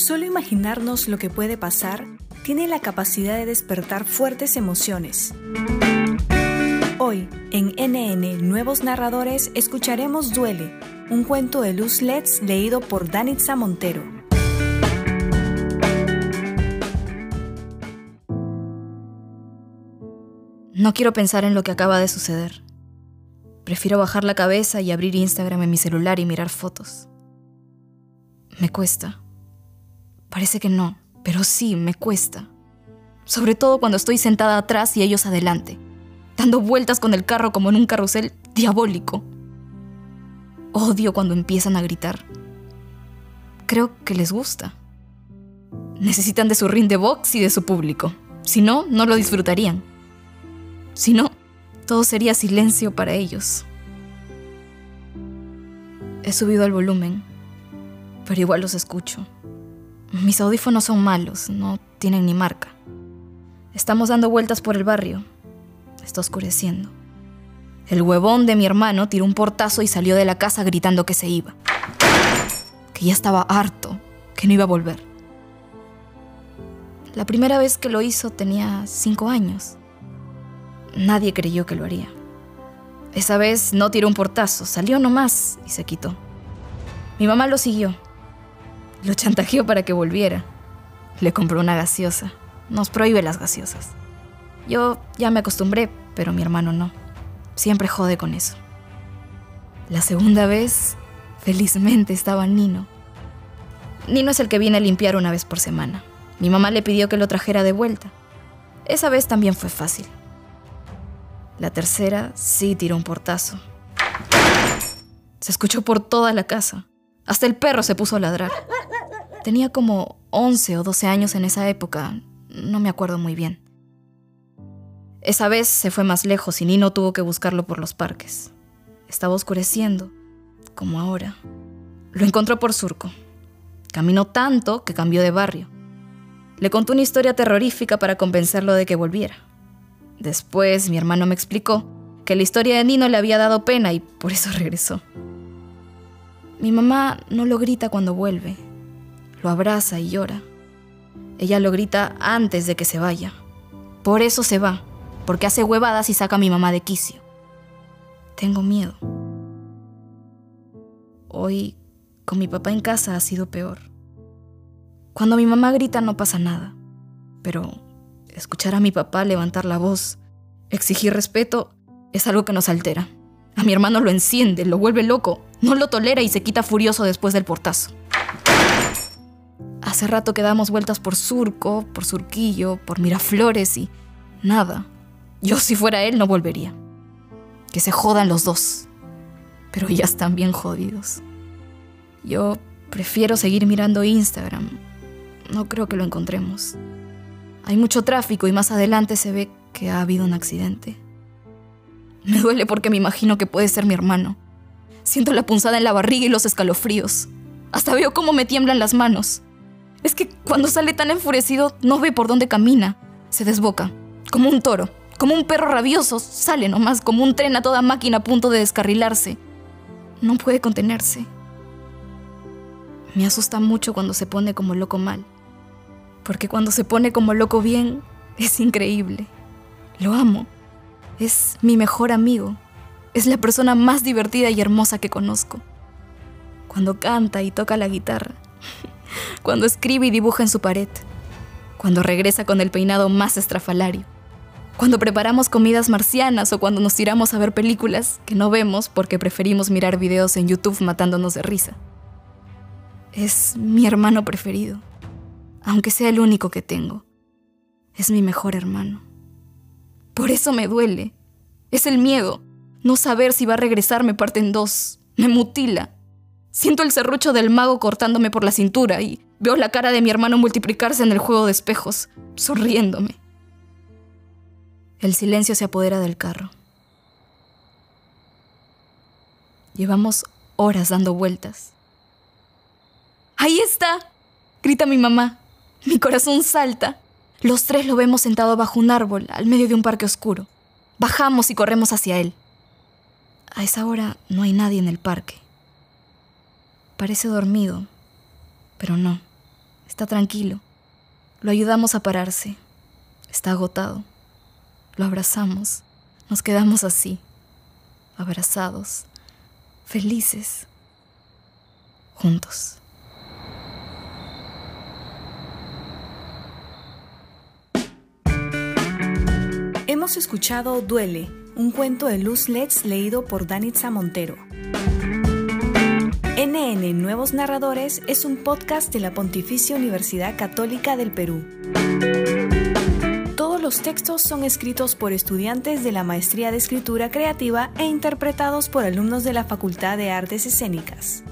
Solo imaginarnos lo que puede pasar tiene la capacidad de despertar fuertes emociones. Hoy, en NN Nuevos Narradores, escucharemos Duele, un cuento de Luz Letts leído por Danitza Montero. No quiero pensar en lo que acaba de suceder. Prefiero bajar la cabeza y abrir Instagram en mi celular y mirar fotos. Me cuesta. Parece que no, pero sí, me cuesta. Sobre todo cuando estoy sentada atrás y ellos adelante, dando vueltas con el carro como en un carrusel diabólico. Odio cuando empiezan a gritar. Creo que les gusta. Necesitan de su ring de box y de su público. Si no, no lo disfrutarían. Si no, todo sería silencio para ellos. He subido el volumen, pero igual los escucho. Mis audífonos son malos, no tienen ni marca. Estamos dando vueltas por el barrio. Está oscureciendo. El huevón de mi hermano tiró un portazo y salió de la casa gritando que se iba. Que ya estaba harto, que no iba a volver. La primera vez que lo hizo tenía cinco años. Nadie creyó que lo haría. Esa vez no tiró un portazo, salió nomás y se quitó. Mi mamá lo siguió lo chantajeó para que volviera. Le compró una gaseosa. Nos prohíbe las gaseosas. Yo ya me acostumbré, pero mi hermano no. Siempre jode con eso. La segunda vez, felizmente estaba Nino. Nino es el que viene a limpiar una vez por semana. Mi mamá le pidió que lo trajera de vuelta. Esa vez también fue fácil. La tercera sí tiró un portazo. Se escuchó por toda la casa. Hasta el perro se puso a ladrar. Tenía como 11 o 12 años en esa época, no me acuerdo muy bien. Esa vez se fue más lejos y Nino tuvo que buscarlo por los parques. Estaba oscureciendo, como ahora. Lo encontró por surco. Caminó tanto que cambió de barrio. Le contó una historia terrorífica para convencerlo de que volviera. Después mi hermano me explicó que la historia de Nino le había dado pena y por eso regresó. Mi mamá no lo grita cuando vuelve, lo abraza y llora. Ella lo grita antes de que se vaya. Por eso se va, porque hace huevadas y saca a mi mamá de quicio. Tengo miedo. Hoy, con mi papá en casa, ha sido peor. Cuando mi mamá grita no pasa nada, pero escuchar a mi papá levantar la voz, exigir respeto, es algo que nos altera. A mi hermano lo enciende, lo vuelve loco, no lo tolera y se quita furioso después del portazo. Hace rato que damos vueltas por Surco, por Surquillo, por Miraflores y nada. Yo si fuera él no volvería. Que se jodan los dos. Pero ya están bien jodidos. Yo prefiero seguir mirando Instagram. No creo que lo encontremos. Hay mucho tráfico y más adelante se ve que ha habido un accidente. Me duele porque me imagino que puede ser mi hermano. Siento la punzada en la barriga y los escalofríos. Hasta veo cómo me tiemblan las manos. Es que cuando sale tan enfurecido no ve por dónde camina. Se desboca, como un toro, como un perro rabioso, sale nomás como un tren a toda máquina a punto de descarrilarse. No puede contenerse. Me asusta mucho cuando se pone como loco mal. Porque cuando se pone como loco bien, es increíble. Lo amo. Es mi mejor amigo. Es la persona más divertida y hermosa que conozco. Cuando canta y toca la guitarra, cuando escribe y dibuja en su pared, cuando regresa con el peinado más estrafalario, cuando preparamos comidas marcianas o cuando nos tiramos a ver películas que no vemos porque preferimos mirar videos en YouTube matándonos de risa. Es mi hermano preferido, aunque sea el único que tengo. Es mi mejor hermano. Por eso me duele. Es el miedo. No saber si va a regresar me parte en dos. Me mutila. Siento el serrucho del mago cortándome por la cintura y veo la cara de mi hermano multiplicarse en el juego de espejos, sonriéndome. El silencio se apodera del carro. Llevamos horas dando vueltas. ¡Ahí está! grita mi mamá. Mi corazón salta. Los tres lo vemos sentado bajo un árbol, al medio de un parque oscuro. Bajamos y corremos hacia él. A esa hora no hay nadie en el parque. Parece dormido, pero no, Está tranquilo. Lo ayudamos a pararse. Está agotado. Lo abrazamos. Nos quedamos así, abrazados, felices, juntos. Hemos escuchado Duele, un cuento de Luz Letts leído por Danitza Montero. NN Nuevos Narradores es un podcast de la Pontificia Universidad Católica del Perú. Todos los textos son escritos por estudiantes de la Maestría de Escritura Creativa e interpretados por alumnos de la Facultad de Artes Escénicas.